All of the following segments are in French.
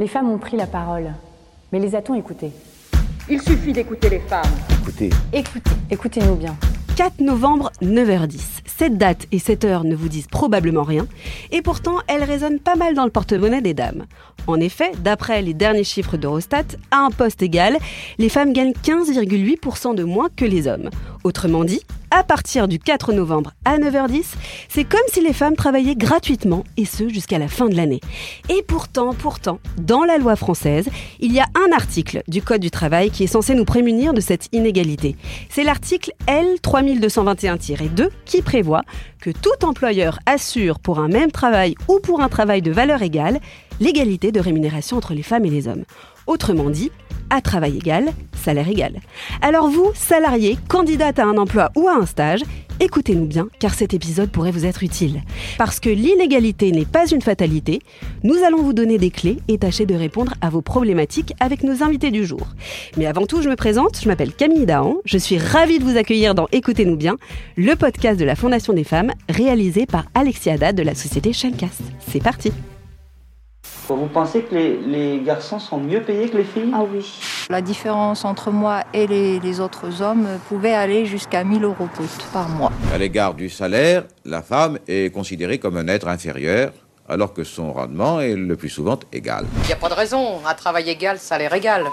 Les femmes ont pris la parole, mais les a-t-on écoutées? Il suffit d'écouter les femmes. Écoutez, Écoutez, écoutez-nous bien. 4 novembre, 9h10. Cette date et cette heure ne vous disent probablement rien, et pourtant elles résonnent pas mal dans le porte-monnaie des dames. En effet, d'après les derniers chiffres d'Eurostat, à un poste égal, les femmes gagnent 15,8% de moins que les hommes. Autrement dit, à partir du 4 novembre à 9h10, c'est comme si les femmes travaillaient gratuitement, et ce jusqu'à la fin de l'année. Et pourtant, pourtant, dans la loi française, il y a un article du Code du travail qui est censé nous prémunir de cette inégalité. C'est l'article L 3221-2 qui prévoit que tout employeur assure pour un même travail ou pour un travail de valeur égale l'égalité de rémunération entre les femmes et les hommes. Autrement dit, à travail égal, salaire égal. Alors vous, salariés, candidate à un emploi ou à un stage, écoutez-nous bien car cet épisode pourrait vous être utile. Parce que l'inégalité n'est pas une fatalité, nous allons vous donner des clés et tâcher de répondre à vos problématiques avec nos invités du jour. Mais avant tout, je me présente, je m'appelle Camille Dahan, je suis ravie de vous accueillir dans Écoutez-nous bien, le podcast de la Fondation des femmes réalisé par Alexia Haddad de la société Shencast. C'est parti Vous pensez que les, les garçons sont mieux payés que les filles? Ah oui. La différence entre moi et les, les autres hommes pouvait aller jusqu'à 1000 euros brut par mois. à l'égard du salaire, la femme est considérée comme un être inférieur, alors que son rendement est le plus souvent égal. Il n'y a pas de raison. Un travail égal, salaire égal.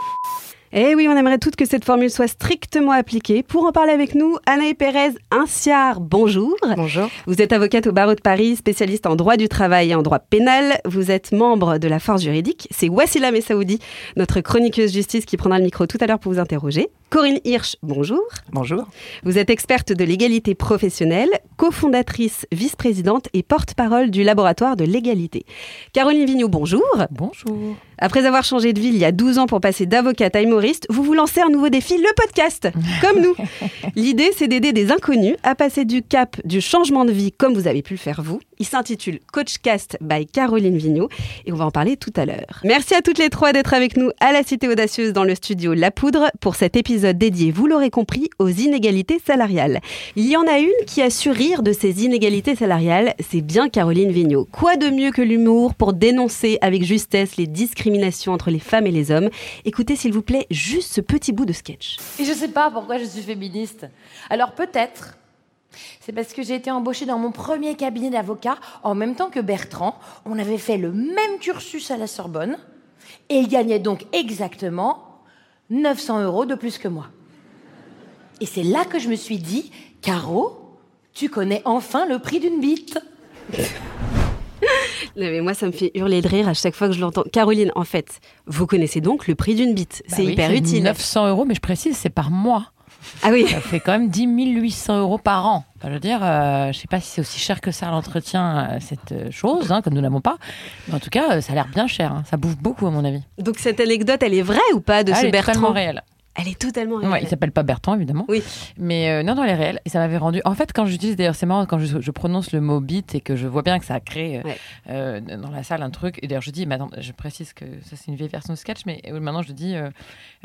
Eh oui, on aimerait toutes que cette formule soit strictement appliquée. Pour en parler avec nous, Anaï Pérez Inciard, bonjour. Bonjour. Vous êtes avocate au barreau de Paris, spécialiste en droit du travail et en droit pénal. Vous êtes membre de la force juridique. C'est Wassila Messaoudi, notre chroniqueuse justice, qui prendra le micro tout à l'heure pour vous interroger. Corinne Hirsch, bonjour. Bonjour. Vous êtes experte de l'égalité professionnelle, cofondatrice, vice-présidente et porte-parole du laboratoire de l'égalité. Caroline Vigneault, bonjour. Bonjour. Après avoir changé de vie il y a 12 ans pour passer d'avocate à humoriste, vous vous lancez un nouveau défi, le podcast, comme nous. L'idée, c'est d'aider des inconnus à passer du cap du changement de vie comme vous avez pu le faire vous. Il s'intitule Coachcast by Caroline Vigneault et on va en parler tout à l'heure. Merci à toutes les trois d'être avec nous à la Cité Audacieuse dans le studio La Poudre pour cet épisode dédié, vous l'aurez compris, aux inégalités salariales. Il y en a une qui a su rire de ces inégalités salariales, c'est bien Caroline Vigneault. Quoi de mieux que l'humour pour dénoncer avec justesse les discriminations entre les femmes et les hommes? Écoutez s'il vous plaît juste ce petit bout de sketch. Et je sais pas pourquoi je suis féministe. Alors peut-être, c'est parce que j'ai été embauchée dans mon premier cabinet d'avocat en même temps que Bertrand. On avait fait le même cursus à la Sorbonne et il gagnait donc exactement 900 euros de plus que moi. Et c'est là que je me suis dit, Caro, tu connais enfin le prix d'une bite. Non, mais moi, ça me fait hurler de rire à chaque fois que je l'entends. Caroline, en fait, vous connaissez donc le prix d'une bite. Bah c'est oui, hyper utile. 900 euros, mais je précise, c'est par mois. Ah oui. Ça fait quand même 10 800 euros par an. Enfin, je veux dire, euh, je sais pas si c'est aussi cher que ça l'entretien, euh, cette euh, chose, hein, comme nous l'avons pas. Mais en tout cas, euh, ça a l'air bien cher. hein. Ça bouffe beaucoup, à mon avis. Donc cette anecdote, elle est vraie ou pas de Ah, ce elle est Bertrand? totalement réelle. Elle est totalement Ouais, réelle. il s'appelle pas Bertrand, évidemment. Oui. Mais euh, non, non, elle est réelle. Et ça m'avait rendu. En fait, quand j'utilise, d'ailleurs, c'est marrant, quand je, je prononce le mot bite et que je vois bien que ça crée euh, Ouais. euh, dans la salle un truc. Et d'ailleurs, je dis, mais attends, je précise que ça, c'est une vieille version de sketch, mais euh, maintenant, je dis,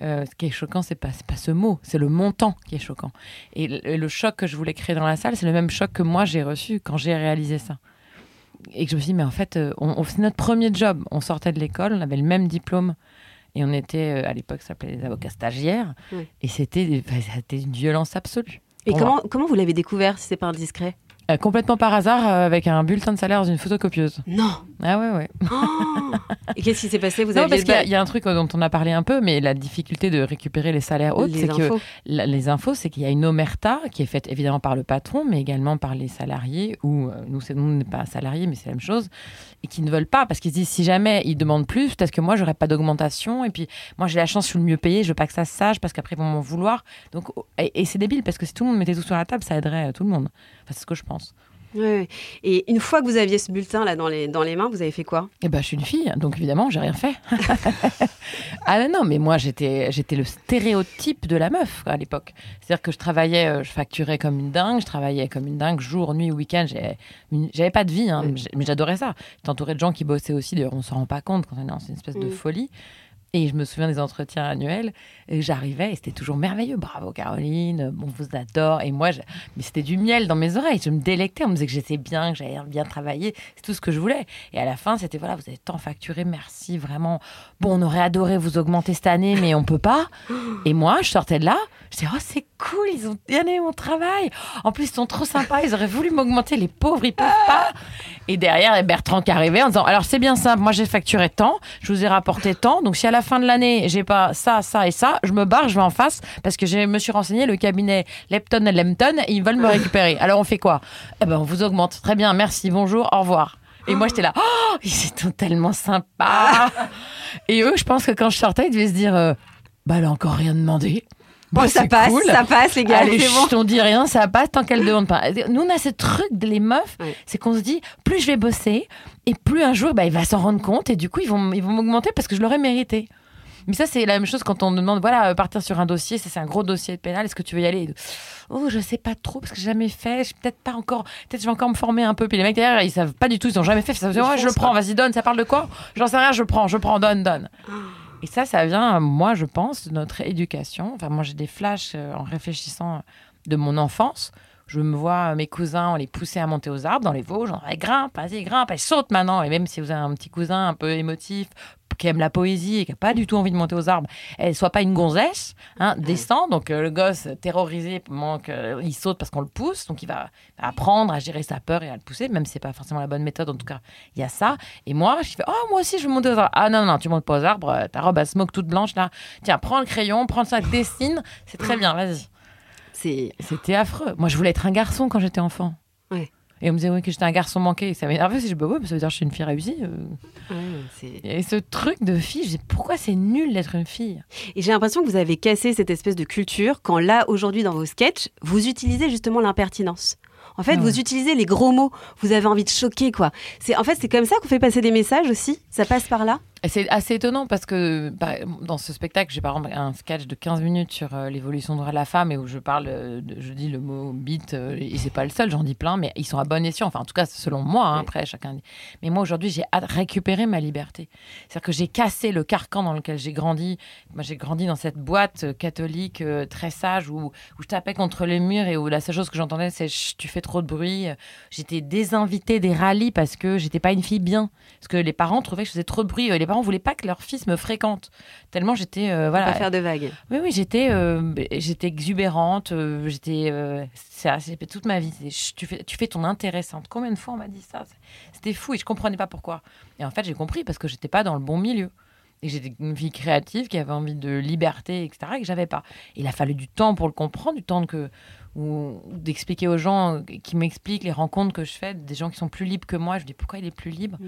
ce qui est choquant, c'est pas, pas ce mot, c'est le montant qui est choquant. Et le, le choc que je voulais créer dans la salle, c'est le même choc que moi, j'ai reçu quand j'ai réalisé ça. Et que je me suis dit, mais en fait, on, on- c'est notre premier job. On sortait de l'école, on avait le même diplôme. Et on était, euh, à l'époque, ça s'appelait les avocats stagiaires. Et c'était une violence absolue. Et comment vous l'avez découvert si c'est pas indiscret? Euh, complètement par hasard, euh, avec un bulletin de salaire dans une photocopieuse. Non. Ah ouais, ouais. Oh Et qu'est-ce qui s'est passé? Vous non, aviez parce qu'il y, a- ba- il y a un truc euh, dont on a parlé un peu, mais la difficulté de récupérer les salaires hautes, c'est que la- les infos, c'est qu'il y a une omerta qui est faite évidemment par le patron, mais également par les salariés, ou euh, nous, nous, on n'est pas salariés, mais c'est la même chose, et qui ne veulent pas, parce qu'ils se disent si jamais ils demandent plus, peut-être que moi, j'aurais pas d'augmentation, et puis moi, j'ai la chance, je suis le mieux payé, je veux pas que ça se sache, parce qu'après, ils vont m'en vouloir. Donc, oh, et, et c'est débile, parce que si tout le monde mettait tout sur la table, ça aiderait tout le monde. Enfin, c'est ce que je pense. Et une fois que vous aviez ce bulletin là dans les, dans les mains, vous avez fait quoi? Eh ben, je suis une fille, donc évidemment, j'ai rien fait. ah non, non, mais moi, j'étais, j'étais le stéréotype de la meuf à l'époque. C'est-à-dire que je travaillais, euh, je facturais comme une dingue, je travaillais comme une dingue, jour, nuit, week-end. J'avais, pas de vie, hein, mais j'adorais ça. J'étais entourée de gens qui bossaient aussi. D'ailleurs, on s'en rend pas compte quand on est dans une espèce de Mm. folie. Et je me souviens des entretiens annuels. Et j'arrivais et c'était toujours merveilleux. Bravo Caroline, on vous adore. Et moi, je- mais c'était du miel dans mes oreilles. Je me délectais. On me disait que j'étais bien, que j'avais bien travaillé. C'est tout ce que je voulais. Et à la fin, c'était voilà, vous avez tant facturé, merci vraiment. Bon, on aurait adoré vous augmenter cette année, mais on peut pas. Et moi, je sortais de là. Je disais, oh, c'est cool, ils ont bien aimé mon travail. En plus, ils sont trop sympas, ils auraient voulu m'augmenter, les pauvres, ils peuvent pas. Et derrière, Bertrand qui arrivait en disant, alors c'est bien simple, moi j'ai facturé tant, je vous ai rapporté tant, donc si à la fin de l'année, j'ai pas ça, ça et ça, je me barre, je vais en face, parce que je me suis renseigné, le cabinet Lepton et Lempton, ils veulent me récupérer. Alors on fait quoi? Eh ben, on vous augmente. Très bien, merci, bonjour, au revoir. Et moi, j'étais là, oh, ils sont tellement sympas. Et eux, je pense que quand je sortais, ils devaient se dire, euh, bah, elle a encore rien demandé. Bon, Bah, ça passe, cool. ça passe, les gars, Allez, c'est bon. chut, on dit rien, ça passe tant qu'elle demande pas. Nous, on a ce truc les meufs, c'est qu'on se dit, plus je vais bosser, et plus un jour, bah, il va s'en rendre compte, et du coup, ils vont, ils vont m'augmenter parce que je l'aurais mérité. Mais ça, c'est la même chose quand on demande, voilà, euh, partir sur un dossier, ça c'est un gros dossier de pénal, est-ce que tu veux y aller? Oh, je sais pas trop, parce que j'ai jamais fait, je peut-être pas encore, peut-être je vais encore me former un peu. Puis les mecs derrière, ils savent pas du tout, ils ont jamais fait. Ils savent, ouais, je le prends, vas-y, donne, ça parle de quoi? J'en sais rien, je prends, je prends, donne, donne. Et ça, ça vient, moi, je pense, de notre éducation. Enfin, moi, j'ai des flashs euh, en réfléchissant de mon enfance. Je me vois euh, mes cousins, on les poussait à monter aux arbres dans les Vosges. On disait, grimpe, vas-y, grimpe, elle saute maintenant. Et même si vous avez un petit cousin un peu émotif, qui aime la poésie et qui n'a pas du tout envie de monter aux arbres, elle soit pas une gonzesse, hein, descend. Donc euh, le gosse terrorisé pendant qu'il saute parce qu'on le pousse. Donc il va apprendre à gérer sa peur et à le pousser, même si c'est pas forcément la bonne méthode. En tout cas, il y a ça. Et moi, je fais, oh, moi aussi, je veux monter aux arbres. Ah non, non, tu montes pas aux arbres. euh, Ta robe à smoke toute blanche là. Tiens, prends le crayon, prends ça, dessine. C'est très bien, vas-y. C'était affreux. Moi, je voulais être un garçon quand j'étais enfant. Ouais. Et on me disait oui, que j'étais un garçon manqué. Ça m'énervait. Je dis, bah ouais, ça veut dire que je suis une fille réussie. euh. Et ce truc de fille, je dis, pourquoi c'est nul d'être une fille? Et j'ai l'impression que vous avez cassé cette espèce de culture quand là, aujourd'hui, dans vos sketchs, vous utilisez justement l'impertinence. En fait, vous utilisez les gros mots. Vous avez envie de choquer, quoi. C'est en fait, c'est comme ça qu'on fait passer des messages aussi? Ça passe par là? C'est assez étonnant parce que par- dans ce spectacle, j'ai par exemple un sketch de 15 minutes sur euh, l'évolution de la femme et où je parle, euh, je dis le mot bite, euh, et c'est pas le seul, j'en dis plein, mais ils sont à bon escient. Enfin, en tout cas, selon moi, hein, après, chacun dit. Mais moi, aujourd'hui, j'ai récupérer ma liberté. C'est-à-dire que j'ai cassé le carcan dans lequel j'ai grandi. Moi, j'ai grandi dans cette boîte catholique très sage où, où je tapais contre les murs et où la seule chose que j'entendais, c'est tu fais trop de bruit. J'étais désinvitée des rallyes parce que j'étais pas une fille bien. Parce que les parents trouvaient que je faisais trop de bruit. Les parents voulaient pas que leur fils me fréquente. Tellement j'étais. euh, Voilà. Pas faire de vagues. Oui, oui, j'étais, euh, j'étais exubérante. euh, j'étais, euh, ça, j'ai fait toute ma vie. Tu fais, tu fais ton intéressante. Combien de fois on m'a dit ça? C'était fou et je comprenais pas pourquoi. Et en fait, j'ai compris parce que j'étais pas dans le bon milieu. Et j'étais une fille créative qui avait envie de liberté, etc. Et que j'avais pas. Il a fallu du temps pour le comprendre, du temps que ou d'expliquer aux gens qui m'expliquent les rencontres que je fais, des gens qui sont plus libres que moi. Je dis pourquoi il est plus libre?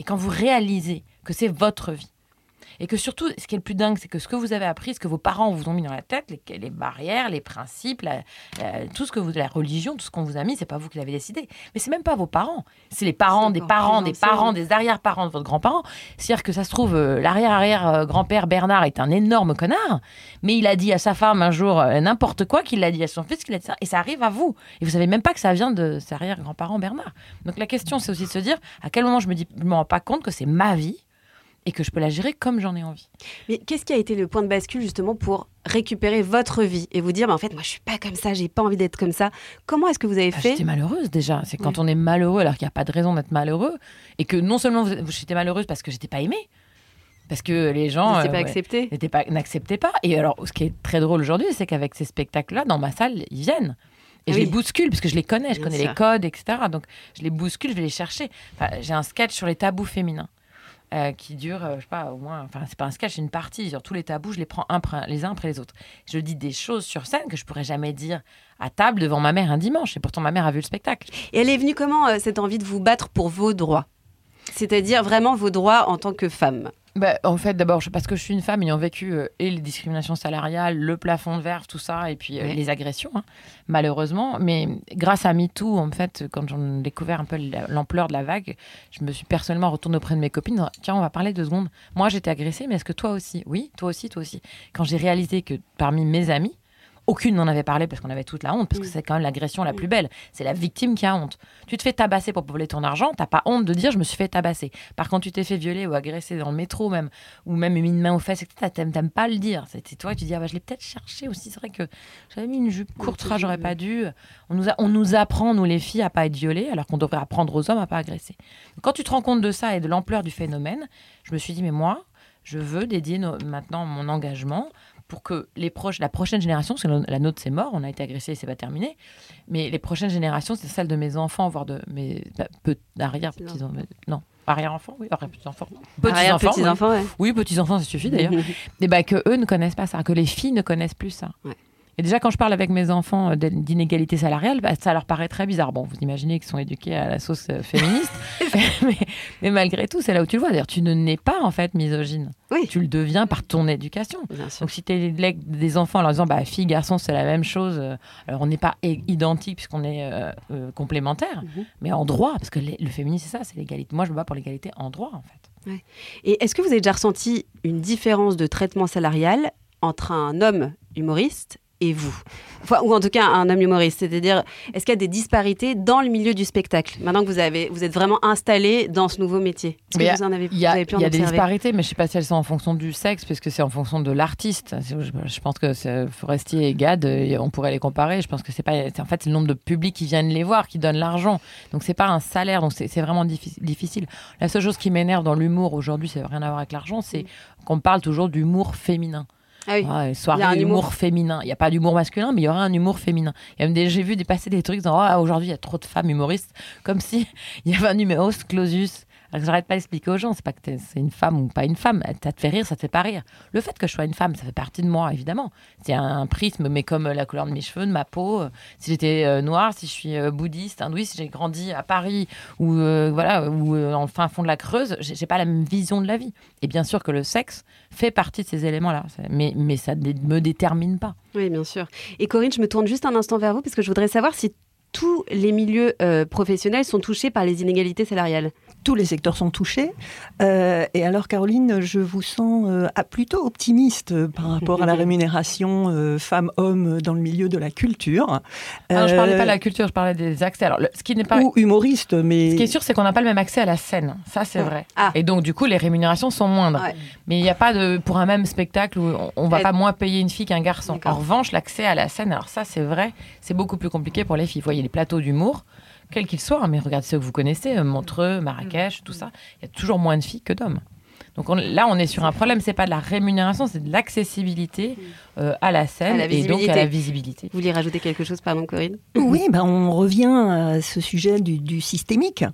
Et quand vous réalisez que c'est votre vie, et que surtout, ce qui est le plus dingue, c'est que ce que vous avez appris, ce que vos parents vous ont mis dans la tête, les, les barrières, les principes, la- la- tout ce que vous, la religion, tout ce qu'on vous a mis, c'est pas vous qui l'avez décidé. Mais c'est même pas vos parents. C'est les parents, des parents, des parents, des arrière-parents de votre grand-parent. C'est-à-dire que ça se trouve, euh, l'arrière-arrière-grand-père Bernard est un énorme connard, mais il a dit à sa femme un jour euh, n'importe quoi, qu'il l'a dit à son fils, qu'il a dit ça, et ça arrive à vous. Et vous savez même pas que ça vient de ses arrière-grands-parents Bernard. Donc la question, c'est aussi de se dire à quel moment je me dis, je me rends pas compte que c'est ma vie et que je peux la gérer comme j'en ai envie. Mais qu'est-ce qui a été le point de bascule justement pour récupérer votre vie et vous dire, bah, en fait, moi, je suis pas comme ça, j'ai pas envie d'être comme ça. Comment est-ce que vous avez Ah, fait J'étais malheureuse déjà. C'est quand Ouais. on est malheureux alors qu'il n'y a pas de raison d'être malheureux et que non seulement j'étais malheureuse parce que j'étais pas aimée, parce que les gens euh, pas ouais, accepté n'étaient pas- n'acceptaient pas. Et alors, ce qui est très drôle aujourd'hui, c'est qu'avec ces spectacles-là, dans ma salle, ils viennent. Et je Oui. les bouscule parce que je les connais, je Bien connais sûr. les codes, etc. Donc je les bouscule, je vais les chercher. Enfin, J'ai un sketch sur les tabous féminins. Euh, qui dure, euh, je sais pas, au moins, enfin, c'est pas un sketch, c'est une partie. Sur tous les tabous, je les prends un les uns après les autres. Je dis des choses sur scène que je pourrais jamais dire à table devant ma mère un dimanche. Et pourtant, ma mère a vu le spectacle. Et elle est venue comment, euh, cette envie de vous battre pour vos droits? C'est-à-dire vraiment vos droits en tant que femme Bah, en fait, d'abord, parce que je suis une femme ayant vécu euh, et les discriminations salariales, le plafond de verre, tout ça, et puis euh, les agressions, hein, malheureusement. Mais grâce à MeToo, en fait, quand j'ai découvert un peu la- l'ampleur de la vague, je me suis personnellement retournée auprès de mes copines. Tiens, on va parler deux secondes. Moi, j'étais agressée, mais est-ce que toi aussi? Oui, toi aussi, toi aussi. Quand j'ai réalisé que parmi mes amis, aucune n'en avait parlé parce qu'on avait toute la honte, parce que c'est quand même l'agression la plus belle. C'est la victime qui a honte. Tu te fais tabasser pour voler ton argent, t'as pas honte de dire je me suis fait tabasser. Par contre, tu t'es fait violer ou agresser dans le métro même, ou même mis une main aux fesses, etc. T'aimes t'aimes pas le dire. C'est c'est toi, tu dis ah bah, je l'ai peut-être cherché aussi. C'est vrai que j'avais mis une jupe courte, j'aurais pas dû. On nous, a- on nous apprend, nous les filles, à pas être violées, alors qu'on devrait apprendre aux hommes à pas agresser. Quand tu te rends compte de ça et de l'ampleur du phénomène, je me suis dit mais moi, je veux dédier no- maintenant mon engagement pour que les proches, la prochaine génération, parce que la- nôtre c'est mort, on a été agressé, c'est pas terminé, mais les prochaines générations, c'est celle de mes enfants, voire de mes bah, pe- arrière petits enfants, non, arrière enfants, oui, arrière petits enfants, Arrière petits enfants, ouais. oui, petits enfants, ça suffit d'ailleurs. et bah, que eux ne connaissent pas ça, que les filles ne connaissent plus ça. Ouais. Et déjà, quand je parle avec mes enfants euh, d'in- d'inégalité salariale, bah, ça leur paraît très bizarre. Bon, vous imaginez qu'ils sont éduqués à la sauce euh, féministe, mais, mais malgré tout, c'est là où tu le vois. D'ailleurs, tu ne nais pas en fait misogyne. Oui. Tu le deviens par ton éducation. Bien sûr. Donc, si tu élèves des enfants en leur disant, bah, fille, garçon, c'est la même chose, euh, alors on n'est pas identique puisqu'on est euh, euh, complémentaires, Mhm. mais en droit, parce que les- le féminisme, c'est ça, c'est l'égalité. Moi, je me bats pour l'égalité en droit, en fait. Et est-ce que vous avez déjà ressenti une différence de traitement salarial entre un homme humoriste et vous Enfin, Ou en tout cas un homme humoriste C'est-à-dire, est-ce qu'il y a des disparités dans le milieu du spectacle Maintenant que vous, avez, vous êtes vraiment installé dans ce nouveau métier? Est-ce que vous en avez, y a, vous avez pu en il y a des disparités, mais je ne sais pas si elles sont en fonction du sexe, puisque c'est en fonction de l'artiste. Je, pense que c'est- Forestier et Gad, euh, on pourrait les comparer. Je pense que c'est pas. c'est- En fait, c'est le nombre de publics qui viennent les voir, qui donnent l'argent. Donc c'est pas un salaire. Donc c'est c'est vraiment diffi- difficile. La seule chose qui m'énerve dans l'humour aujourd'hui, ça n'a rien à voir avec l'argent, c'est qu'on parle toujours d'humour féminin. Ah oui. Ouais, Il y soirée a un humour, humour. féminin. Il n'y a pas d'humour masculin, mais il y aura un humour féminin. J'ai vu dépasser des trucs dans Ah, aujourd'hui il y a trop de femmes humoristes, comme si il y avait un numéro clausus. Alors j'arrête pas d'expliquer aux gens, c'est pas que c'est une femme ou pas une femme. Ça te fait rire, ça te fait pas rire. Le fait que je sois une femme, ça fait partie de moi, évidemment. C'est un prisme, mais comme la couleur de mes cheveux, de ma peau. euh, Si j'étais euh, noire, si je suis euh, bouddhiste, hindouiste, si j'ai grandi à Paris ou euh, voilà, ou en fin fond de la Creuse, j'ai pas la même vision de la vie. Et bien sûr que le sexe fait partie de ces éléments-là, mais ça ne me détermine pas. Oui, bien sûr. Et Corinne, je me tourne juste un instant vers vous parce que je voudrais savoir si tous les milieux professionnels sont touchés par les inégalités salariales. Tous les secteurs sont touchés. Euh, et alors, Caroline, je vous sens euh, ah, plutôt optimiste euh, par rapport à la rémunération femmes-hommes dans le milieu de la culture. Alors, je parlais Euh, pas de la culture, je parlais des accès. Alors, le- ce qui n'est pas. Ou humoriste, mais... Ce qui est sûr, c'est qu'on n'a pas le même accès à la scène. Ça, c'est vrai. Ah. Et donc, du coup, les rémunérations sont moindres. Ouais. Mais il n'y a pas de. Pour un même spectacle où on, on va pas moins payer une fille qu'un garçon. En revanche, l'accès à la scène, alors ça, c'est vrai, c'est beaucoup plus compliqué pour les filles. Vous voyez, les plateaux d'humour, quels qu'ils soient, hein, mais regardez ceux que vous connaissez, euh, Montreux, Marrakech, tout ça, il y a toujours moins de filles que d'hommes. Donc on- là, on est sur un problème, c'est pas de la rémunération, c'est de l'accessibilité euh, à la scène À la et donc à visibilité. la visibilité. Vous vouliez rajouter quelque chose, pardon, Corinne? Oui, ben on revient à ce sujet du, du systémique.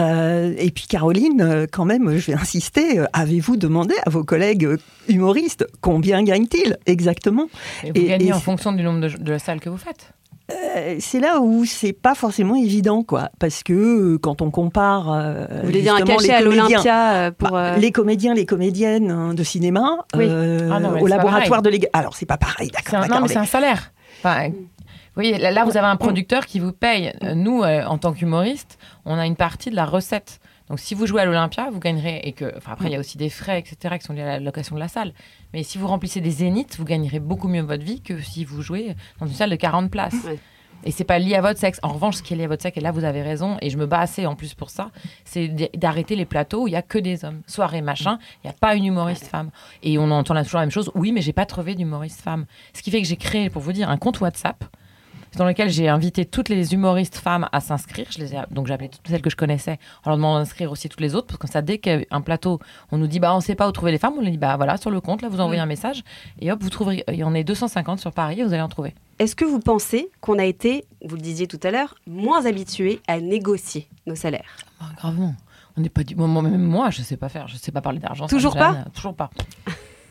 Euh, et puis Caroline, quand même, je vais insister, avez-vous demandé à vos collègues humoristes combien gagnent-ils exactement? Et vous Et- gagnez et en fonction du nombre de, de salles que vous faites. Euh, C'est là où c'est pas forcément évident, quoi, parce que euh, quand on compare, euh, Vous voulez dire un justement, cachet les à comédiens- l'Olympia euh, pour. Bah, euh, Les comédiens, les comédiennes hein, de cinéma, Oui. euh, Ah non, au laboratoire de l'égalité. Alors, c'est pas pareil, d'accord. non, mais c'est un salaire. Enfin, voyez, là, là, vous avez un producteur qui vous paye. Nous, euh, en tant qu'humoristes, on a une partie de la recette. Donc, si vous jouez à l'Olympia, vous gagnerez. Et que, enfin, après, il y a aussi des frais, etc., qui sont liés à la location de la salle. Mais si vous remplissez des zéniths, vous gagnerez beaucoup mieux votre vie que si vous jouez dans une salle de 40 places. Ouais. Et c'est pas lié à votre sexe. En revanche, ce qui est lié à votre sexe, et là vous avez raison, et je me bats assez en plus pour ça, c'est d'arrêter les plateaux où il y a que des hommes. Soirée machin, il n'y a pas une humoriste femme. Et on entend là toujours la même chose. Oui, mais j'ai pas trouvé d'humoriste femme. Ce qui fait que j'ai créé, pour vous dire, un compte WhatsApp dans lequel j'ai invité toutes les humoristes femmes à s'inscrire. Je les ai, donc j'ai appelé toutes celles que je connaissais en leur demandant d'inscrire aussi toutes les autres. Parce que ça, dès qu'il y a un plateau, on nous dit bah on sait pas où trouver les femmes, on leur dit bah voilà sur le compte là vous envoyez un message et hop vous trouverez. Il y en a 250 sur Paris et vous allez en trouver. Est-ce que vous pensez qu'on a été, vous le disiez tout à l'heure, moins habitués à négocier nos salaires? Ah, gravement. On n'est pas du. Moi, même moi, je sais pas faire. Je sais pas parler d'argent. Toujours pas? Toujours pas.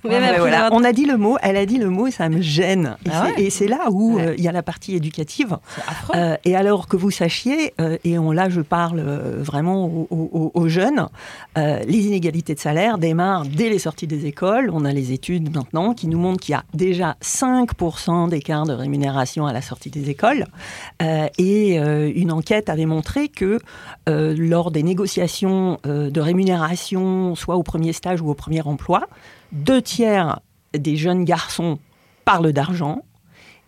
Même voilà. On a dit le mot, elle a dit le mot et ça me gêne. Et Ah c'est- ouais là où Ouais. euh, il y a la partie éducative. Euh, et alors que vous sachiez, euh, et on, là je parle vraiment aux, aux- aux jeunes, les inégalités de salaire démarrent dès les sorties des écoles. On a les études maintenant qui nous montrent qu'il y a déjà 5% d'écart de rémunération à la sortie des écoles. Et une enquête avait montré que lors des négociations de rémunération, soit au premier stage ou au premier emploi, deux tiers des jeunes garçons parlent d'argent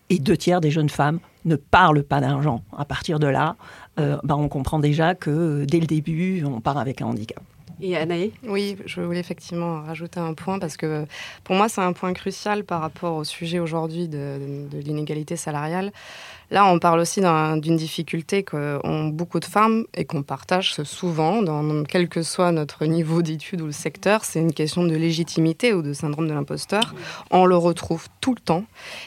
et deux tiers des jeunes femmes ne parlent pas d'argent. À partir de là, euh, bah, on comprend déjà que euh, dès le début, on part avec un handicap. Et Anaï? Oui, je voulais effectivement rajouter un point parce que pour moi, c'est un point crucial par rapport au sujet aujourd'hui de, de l'inégalité salariale. Là, on parle aussi d'une difficulté qu'ont beaucoup de femmes et qu'on partage souvent, dans, quel que soit notre niveau d'études ou le secteur, c'est une question de légitimité ou de syndrome de l'imposteur. On le retrouve tout le temps.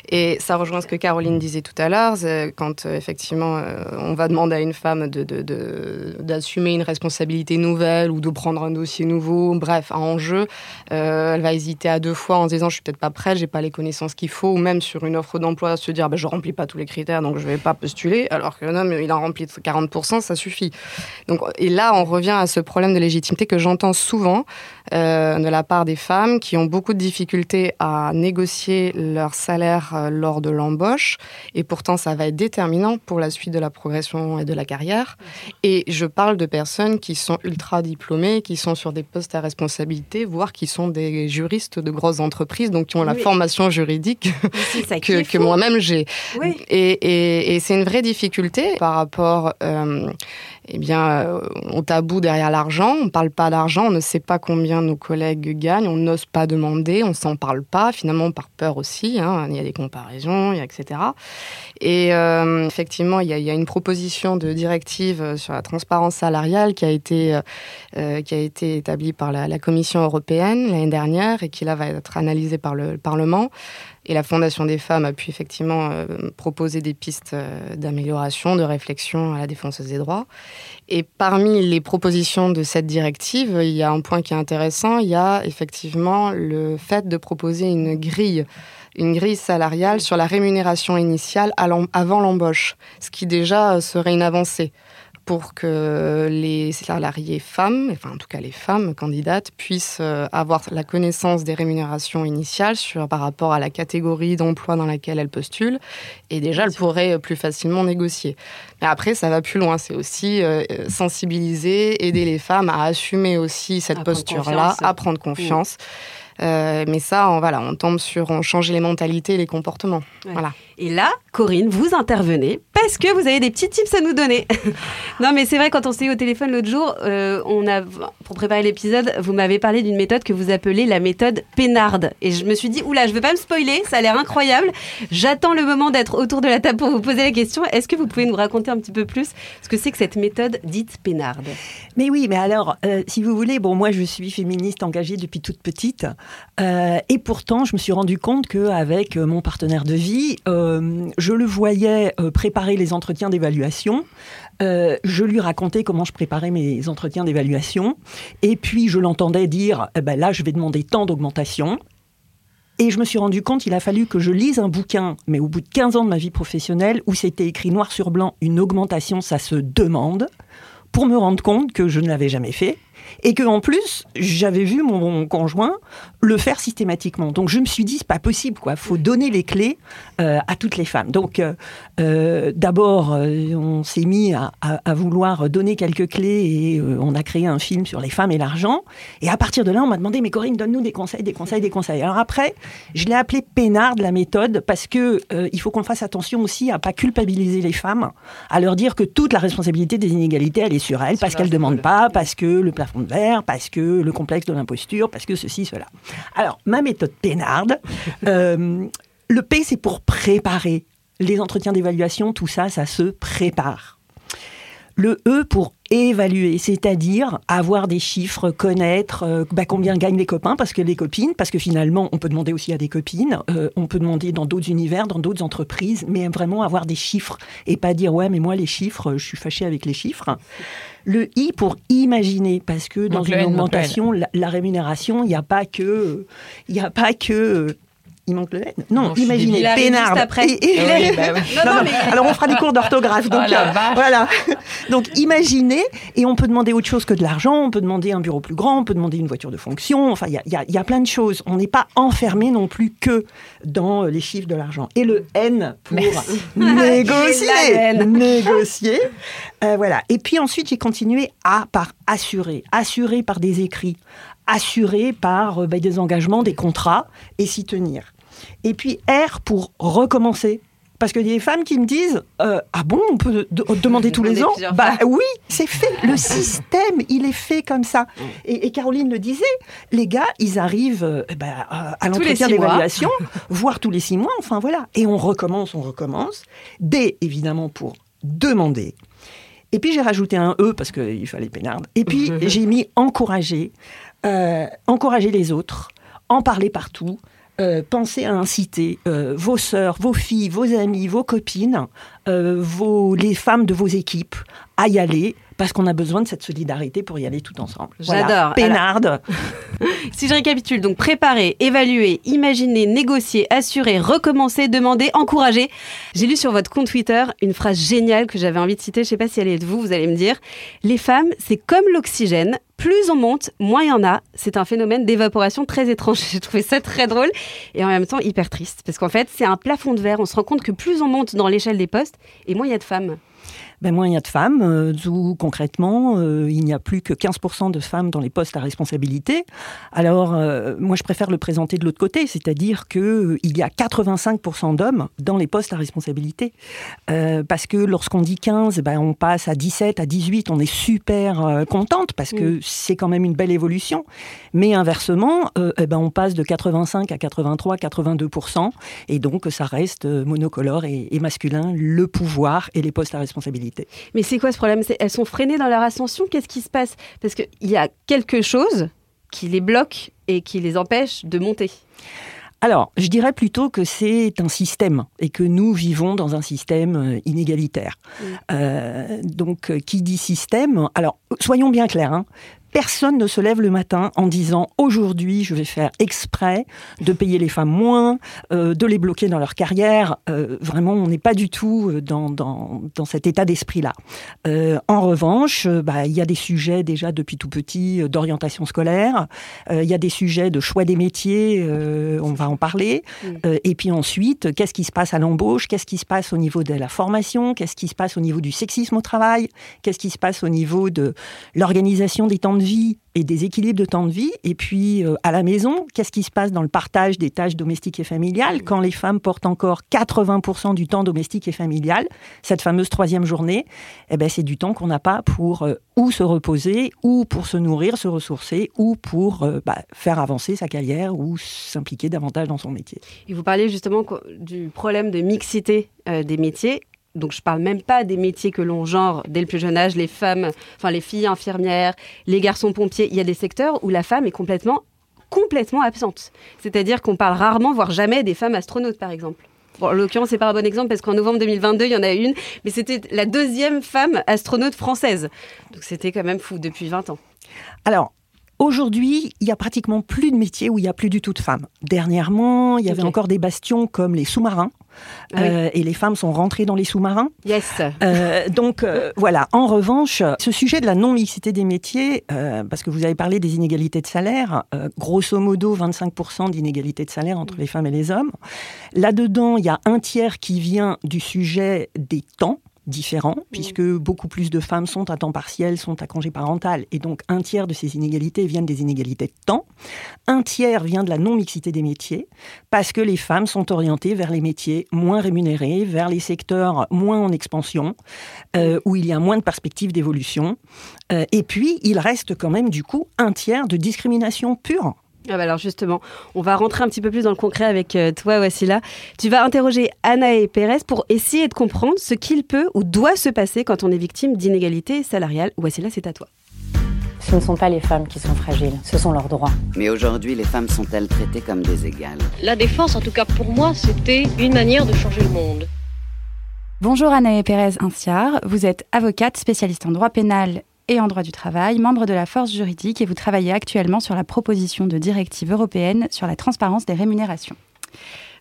Et ça rejoint ce que Caroline disait tout à l'heure, quand euh, effectivement euh, on va demander à une femme d'assumer une responsabilité nouvelle ou de prendre un dossier nouveau, bref, un enjeu, euh, elle va hésiter à deux fois en se disant je suis peut-être pas prête, j'ai pas les connaissances qu'il faut, ou même sur une offre d'emploi se dire ben, je remplis pas tous les critères je vais pas postuler, alors qu'un homme, il en remplit 40%, ça suffit. Donc, et là, on revient à ce problème de légitimité que j'entends souvent euh, de la part des femmes qui ont beaucoup de difficultés à négocier leur salaire euh, lors de l'embauche, et pourtant ça va être déterminant pour la suite de la progression et de la carrière. Et je parle de personnes qui sont ultra diplômées, qui sont sur des postes à responsabilité, voire qui sont des juristes de grosses entreprises, donc qui ont la formation juridique que, que moi-même j'ai. Oui. Et, et, et c'est une vraie difficulté par rapport euh, eh bien, euh, au tabou derrière l'argent. On ne parle pas d'argent, on ne sait pas combien nos collègues gagnent, on n'ose pas demander, on s'en parle pas, finalement par peur aussi. Hein. il y a des comparaisons, etc. Et euh, effectivement, il y, a, il y, a, une proposition de directive sur la transparence salariale qui a été, qui a été établie par la, la Commission européenne l'année dernière et qui là va être analysée par le Parlement. Et la Fondation des femmes a pu effectivement euh, proposer des pistes euh, d'amélioration, de réflexion à la défense des droits. Et parmi les propositions de cette directive, il y a un point qui est intéressant, il y a effectivement le fait de proposer grille une grille salariale sur la rémunération initiale avant l'embauche, ce qui déjà serait une avancée pour que les salariés femmes, enfin en tout cas les femmes candidates, puissent euh, avoir la connaissance des rémunérations initiales sur, par rapport à la catégorie d'emploi dans laquelle elles postulent. Et déjà, elles pourraient plus facilement négocier. Mais après, ça va plus loin. C'est aussi euh, sensibiliser, aider les femmes à assumer aussi cette posture-là, à prendre confiance. Euh, mais ça, on, voilà, on tombe sur, on change les mentalités et les comportements. Voilà. Et là, Corinne, vous intervenez parce que vous avez des petits tips à nous donner. non, mais c'est vrai, quand on s'est eu au téléphone l'autre jour, euh, on a, pour préparer l'épisode, vous m'avez parlé d'une méthode que vous appelez la méthode Pénarde. Et je me suis dit, oula, je veux pas me spoiler, ça a l'air incroyable. J'attends le moment d'être autour de la table pour vous poser la question. Est-ce que vous pouvez nous raconter un petit peu plus ce que c'est que cette méthode dite Pénarde? Mais oui, mais alors, euh, si vous voulez, bon, moi je suis féministe engagée depuis toute petite. Euh, et pourtant, je me suis rendu compte qu'avec mon partenaire de vie, je le voyais euh, préparer les entretiens d'évaluation. Euh, je lui racontais comment je préparais mes entretiens d'évaluation. Et puis, je l'entendais dire, eh ben là, je vais demander tant d'augmentation. Et je me suis rendu compte qu'il a fallu que je lise un bouquin, mais au bout de 15 ans de ma vie professionnelle, où c'était écrit noir sur blanc, une augmentation, ça se demande, pour me rendre compte que je ne l'avais jamais fait et que en plus j'avais vu mon conjoint le faire systématiquement. Donc je me suis dit c'est pas possible quoi, faut donner les clés euh, à toutes les femmes. Donc euh, euh, d'abord on s'est mis à, à, vouloir donner quelques clés et on a créé un film sur les femmes et l'argent. Et à partir de là on m'a demandé mais Corinne donne-nous des conseils, des conseils, des conseils. Alors après je l'ai appelé de la méthode parce que il faut qu'on fasse attention aussi à pas culpabiliser les femmes, à leur dire que toute la responsabilité des inégalités elle est sur elles parce qu'elles demandent pas, parce que le plafond de verre, parce que le complexe de l'imposture, parce que ceci, cela. Alors, ma méthode peinarde, euh, le P, c'est pour préparer. Les entretiens d'évaluation, tout ça, ça se prépare. Le E pour évaluer, c'est-à-dire avoir des chiffres, connaître euh, bah, combien gagnent les copains, parce que les copines, parce que finalement, on peut demander aussi à des copines, euh, on peut demander dans d'autres univers, dans d'autres entreprises, mais vraiment avoir des chiffres et pas dire ouais, mais moi les chiffres, je suis fâché avec les chiffres. Le I pour imaginer, parce que dans une augmentation, la, la, rémunération, il n'y a pas que, il n'y a pas que il manque le N. Non, imaginez, Pénard. Après. Et, bah Alors on fera des cours d'orthographe. Donc, oh euh, voilà. donc imaginez, et on peut demander autre chose que de l'argent, on peut demander un bureau plus grand, on peut demander une voiture de fonction, enfin il y a, y a, plein de choses. On n'est pas enfermé non plus que dans les chiffres de l'argent. Et le N pour négocier. négocier. Euh, voilà. Et puis ensuite, j'ai continué à par assurer, assurer par des écrits, assurer par euh, bah, des engagements, des contrats, et s'y tenir. Et puis R pour recommencer. Parce qu'il y a des femmes qui me disent euh, Ah bon, on peut de- demander tous les ans Bah oui, c'est fait. Le système, il est fait comme ça. Et, et Caroline le disait les gars, ils arrivent euh, bah, à l'entretien d'évaluation, voire tous les six mois, enfin voilà. Et on recommence, on recommence. D, évidemment, pour demander. Et puis j'ai rajouté un E parce qu'il fallait peinarde. Et puis j'ai mis encourager, euh, encourager les autres, en parler partout. Euh, penser à inciter euh, vos sœurs, vos filles, vos amis, vos copines, euh, vos, les femmes de vos équipes à y aller parce qu'on a besoin de cette solidarité pour y aller tout ensemble. Voilà. J'adore. Pénarde. Si je récapitule, donc préparer, évaluer, imaginer, négocier, assurer, recommencer, demander, encourager. J'ai lu sur votre compte Twitter une phrase géniale que j'avais envie de citer, je sais pas si elle est de vous, vous allez me dire. Les femmes, c'est comme l'oxygène, plus on monte, moins il y en a. C'est un phénomène d'évaporation très étrange. J'ai trouvé ça très drôle et en même temps hyper triste. Parce qu'en fait, c'est un plafond de verre. On se rend compte que plus on monte dans l'échelle des postes et moins il y a de femmes. Ben, moins il y a de femmes, euh, d'où concrètement, euh, il n'y a plus que 15% de femmes dans les postes à responsabilité. Alors, euh, moi, je préfère le présenter de l'autre côté, c'est-à-dire qu'il y a 85% d'hommes dans les postes à responsabilité. Parce que lorsqu'on dit 15, ben, on passe à 17, à 18, on est super contente parce que c'est quand même une belle évolution. Mais inversement, euh, eh ben, on passe de 85 à 83, 82%, et donc ça reste monocolore et, et masculin, le pouvoir et les postes à responsabilité. Mais c'est quoi ce problème? C'est- Elles sont freinées dans leur ascension? Qu'est-ce qui se passe? Parce qu'il y a quelque chose qui les bloque et qui les empêche de monter. Alors, je dirais plutôt que c'est un système et que nous vivons dans un système euh, inégalitaire. Euh, donc, euh, qui dit système Alors, soyons bien clairs. hein. Personne ne se lève le matin en disant aujourd'hui je vais faire exprès de payer les femmes moins, euh, de les bloquer dans leur carrière. Euh, vraiment, on n'est pas du tout euh, dans, dans, dans cet état d'esprit-là. Euh, en revanche, bah, il y a des sujets déjà depuis tout petit d'orientation scolaire. Il y a des sujets de choix des métiers. on va en parler. Et puis ensuite, qu'est-ce qui se passe à l'embauche? Qu'est-ce qui se passe au niveau de la formation? Qu'est-ce qui se passe au niveau du sexisme au travail? Qu'est-ce qui se passe au niveau de l'organisation des temps de vie et des équilibres de temps de vie Et puis euh, à la maison, qu'est-ce qui se passe dans le partage des tâches domestiques et familiales quand les femmes portent encore 80% du temps domestique et familial Cette fameuse troisième journée, eh ben, c'est du temps qu'on n'a pas pour euh, ou se reposer, ou pour se nourrir, se ressourcer, ou pour euh, bah, faire avancer sa carrière ou s'impliquer davantage dans son métier. Et vous parliez justement du problème de mixité des métiers. Donc je parle même pas des métiers que l'on genre dès le plus jeune âge, les femmes, enfin les filles infirmières, les garçons pompiers. Il y a des secteurs où la femme est complètement, complètement absente. C'est-à-dire qu'on parle rarement, voire jamais, des femmes astronautes, par exemple. Bon, en l'occurrence, c'est pas un bon exemple parce qu'en novembre 2022, il y en a une, mais c'était la deuxième femme astronaute française. Donc c'était quand même fou depuis 20 ans. Alors, aujourd'hui, il y a pratiquement plus de métiers où il y a plus du tout de femmes. Dernièrement, il y avait encore des bastions comme les sous-marins. Oui. euh, et les femmes sont rentrées dans les sous-marins. Yes. Euh, donc euh, voilà. En revanche, ce sujet de la non-mixité des métiers, parce que vous avez parlé des inégalités de salaire, grosso modo 25% d'inégalités de salaire entre les femmes et les hommes. Là-dedans, il y a un tiers qui vient du sujet des temps différents, puisque beaucoup plus de femmes sont à temps partiel, sont à congé parental, et donc un tiers de ces inégalités viennent des inégalités de temps. Un tiers vient de la non-mixité des métiers, parce que les femmes sont orientées vers les métiers moins rémunérés, vers les secteurs moins en expansion, euh, où il y a moins de perspectives d'évolution. Euh, et puis, il reste quand même du coup un tiers de discrimination pure. Ah bah alors justement, on va rentrer un petit peu plus dans le concret avec euh, toi, Wassila. Tu vas interroger Anna et Pérez pour essayer de comprendre ce qu'il peut ou doit se passer quand on est victime d'inégalités salariales. Wassila, c'est à toi. Ce ne sont pas les femmes qui sont fragiles, ce sont leurs droits. Mais aujourd'hui, les femmes sont-elles traitées comme des égales? La défense, en tout cas pour moi, c'était une manière de changer le monde. Bonjour Anaë Pérez Inciard, vous êtes avocate spécialiste en droit pénal et en droit du travail, membre de la force juridique et vous travaillez actuellement sur la proposition de directive européenne sur la transparence des rémunérations.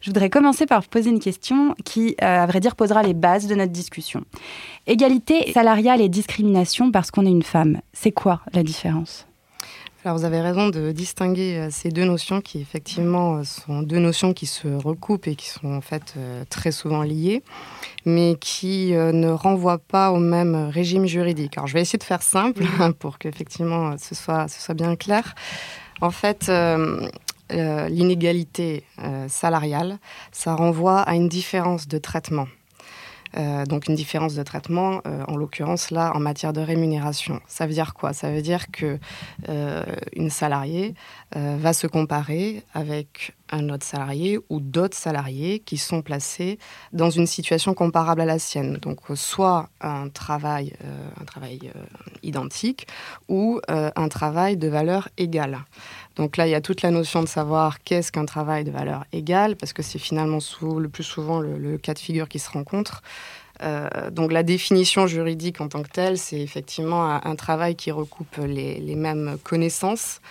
Je voudrais commencer par vous poser une question qui, euh, à vrai dire, posera les bases de notre discussion. Égalité salariale et discrimination parce qu'on est une femme, c'est quoi la différence? Alors vous avez raison de distinguer euh, ces deux notions qui effectivement euh, sont deux notions qui se recoupent et qui sont en fait euh, très souvent liées, mais qui ne renvoient pas au même régime juridique. Alors je vais essayer de faire simple pour qu'effectivement ce soit, ce soit bien clair. En fait, euh, euh, l'inégalité euh, salariale, ça renvoie à une différence de traitement. Euh, donc une différence de traitement, euh, en l'occurrence là, en matière de rémunération. Ça veut dire quoi? Ça veut dire que euh, une salariée euh, va se comparer avec un autre salarié ou d'autres salariés qui sont placés dans une situation comparable à la sienne. Donc soit un travail, euh, un travail euh, identique ou euh, un travail de valeur égale. Donc là, il y a toute la notion de savoir qu'est-ce qu'un travail de valeur égale, parce que c'est finalement le plus souvent le, cas de figure qui se rencontre. Donc la définition juridique en tant que telle, c'est effectivement un, travail qui recoupe les, mêmes connaissances,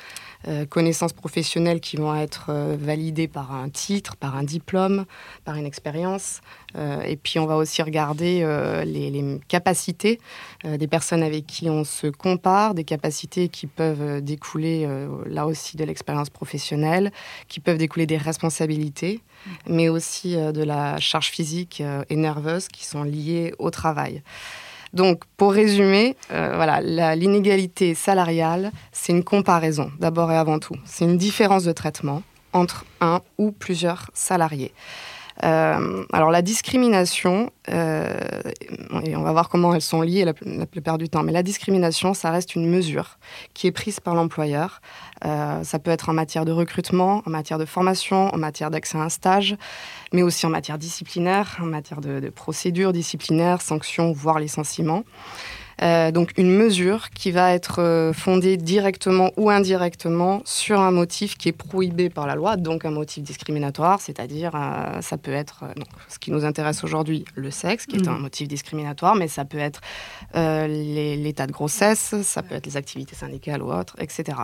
connaissances professionnelles qui vont être euh, validées par un titre, par un diplôme, par une expérience. Euh, et puis on va aussi regarder euh, les, capacités euh, des personnes avec qui on se compare, des capacités qui peuvent euh, découler euh, là aussi de l'expérience professionnelle, qui peuvent découler des responsabilités, mais aussi euh, de la charge physique euh, et nerveuse qui sont liées au travail. Donc, pour résumer, euh, l'inégalité salariale, c'est une comparaison, d'abord et avant tout. C'est une différence de traitement entre un ou plusieurs salariés. Euh, alors la discrimination, euh, et on va voir comment elles sont liées la, plupart du temps, mais la discrimination, ça reste une mesure qui est prise par l'employeur. Euh, ça peut être en matière de recrutement, en matière de formation, en matière d'accès à un stage, mais aussi en matière disciplinaire, en matière de, de procédure disciplinaire, sanctions, voire licenciement. Euh, donc une mesure qui va être euh, fondée directement ou indirectement sur un motif qui est prohibé par la loi, donc un motif discriminatoire, c'est-à-dire euh, ça peut être, donc, ce qui nous intéresse aujourd'hui, le sexe, qui est Mhm. un motif discriminatoire, mais ça peut être euh, l'état de grossesse, ça peut être les activités syndicales ou autres, etc.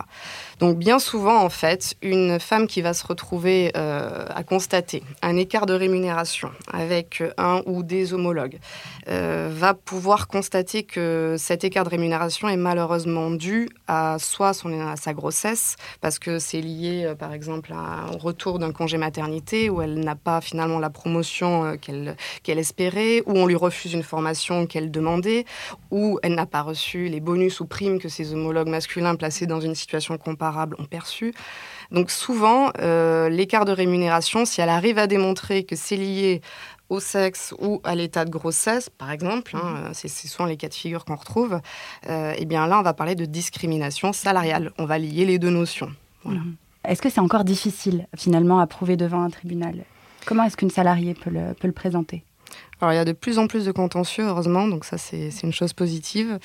Donc bien souvent, en fait, une femme qui va se retrouver à constater un écart de rémunération avec un ou des homologues va pouvoir constater que cet écart de rémunération est malheureusement dû à soit son, à sa grossesse, parce que c'est lié euh, par exemple au retour d'un congé maternité où elle n'a pas finalement la promotion euh, qu'elle qu'elle espérait, où on lui refuse une formation qu'elle demandait, où elle n'a pas reçu les bonus ou primes que ses homologues masculins placés dans une situation comparable ont perçu. Donc souvent, euh, l'écart de rémunération, si elle arrive à démontrer que c'est lié au sexe ou à l'état de grossesse, par exemple, hein, euh, c'est souvent les cas de figure qu'on retrouve, euh, eh bien là, on va parler de discrimination salariale. On va lier les deux notions. Voilà. Mhm. Est-ce que c'est encore difficile finalement à prouver devant un tribunal? Comment est-ce qu'une salariée peut le, peut le présenter? Alors, il y a de plus en plus de contentieux, heureusement, donc ça, c'est une chose positive.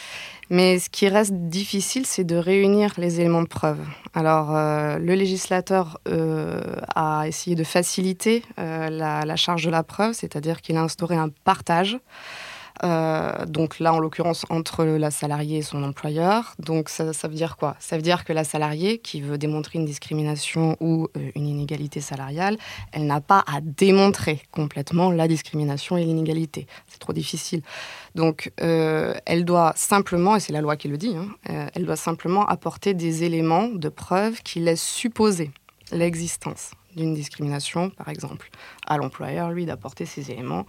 Mais ce qui reste difficile, c'est de réunir les éléments de preuve. Alors, euh, le législateur euh, a essayé de faciliter euh, la charge de la preuve, c'est-à-dire qu'il a instauré un partage. Euh, donc là, en l'occurrence, entre la salariée et son employeur. Donc ça, veut dire quoi? Ça veut dire que la salariée qui veut démontrer une discrimination ou euh, une inégalité salariale, elle n'a pas à démontrer complètement la discrimination et l'inégalité. C'est trop difficile. Donc euh, elle doit simplement, et c'est la loi qui le dit, hein, elle doit simplement apporter des éléments de preuve qui laissent supposer l'existence d'une discrimination, par exemple, à l'employeur, lui, d'apporter ces éléments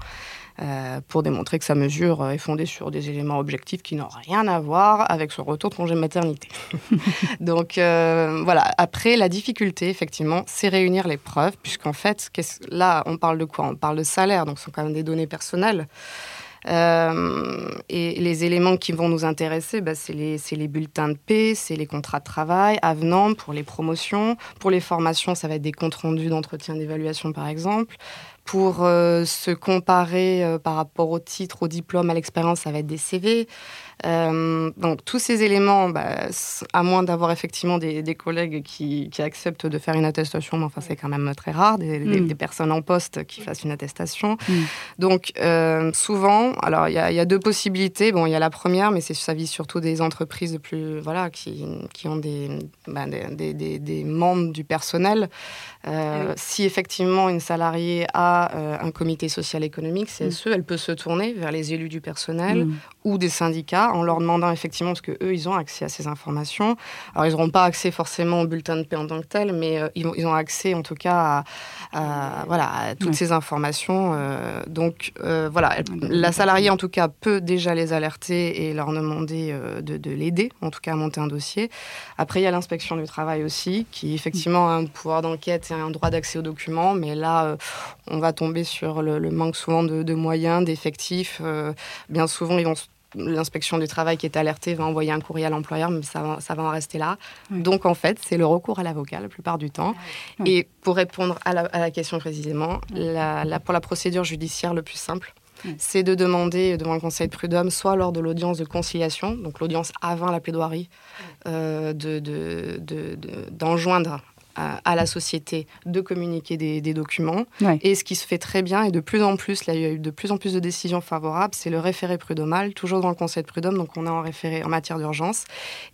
euh, pour démontrer que sa mesure euh, est fondée sur des éléments objectifs qui n'ont rien à voir avec son retour de congé de maternité. Donc euh, voilà, après, la difficulté, effectivement, c'est réunir les preuves, puisqu'en fait, là, on parle de quoi? On parle de salaire, donc ce sont quand même des données personnelles. Euh, et les éléments qui vont nous intéresser, bah, c'est les, c'est les bulletins de paix, c'est les contrats de travail, avenants pour les promotions. Pour les formations, ça va être des comptes rendus d'entretien d'évaluation, par exemple. Pour euh, se comparer euh, par rapport au titre, au diplôme, à l'expérience, ça va être des CV. Euh, donc tous ces éléments, bah, à moins d'avoir effectivement des, des collègues qui, qui acceptent de faire une attestation, mais enfin c'est quand même très rare, des, des- Mm. des personnes en poste qui fassent une attestation. Mm. Donc euh, souvent, alors il y, a- il y a deux possibilités. Bon, il y a la première, mais c'est ça vise surtout des entreprises de plus voilà qui, qui ont des, bah, des, membres du personnel. Euh, Si effectivement une salariée a un comité social économique, CSE, elle peut se tourner vers les élus du personnel Mm. ou des syndicats en leur demandant effectivement parce que eux ils ont accès à ces informations. Alors ils n'auront pas accès forcément au bulletin de paie en tant que tel, mais euh, ils, ont, ils ont accès en tout cas à, à, voilà à toutes Ouais. ces informations. euh, donc euh, voilà, elle- la Bulletin de salarié, en tout cas, peut déjà les alerter et leur demander de, de l'aider, en tout cas à monter un dossier. Après, il y a l'inspection du travail aussi, qui effectivement a un pouvoir d'enquête et un droit d'accès aux documents, mais là, on va tomber sur le, le manque souvent de, de moyens, d'effectifs. Bien souvent, ils vont l'inspection du travail qui est alertée va envoyer un courrier à l'employeur, mais ça va, ça va en rester là. Oui. Donc, en fait, c'est le recours à l'avocat la plupart du temps. Oui. Et pour répondre à la, à la question précisément, la- la- pour la procédure judiciaire, le plus simple, c'est de demander devant le Conseil de prud'homme, soit lors de l'audience de conciliation, donc l'audience avant la plaidoirie, euh, de- de- de- de- d'enjoindre à, à la société de communiquer des, des documents. Ouais. Et ce qui se fait très bien, et de plus en plus, là, il y a eu de plus en plus de décisions favorables, c'est le référé prud'homal, toujours dans le Conseil de prud'homme, donc on est en référé en matière d'urgence.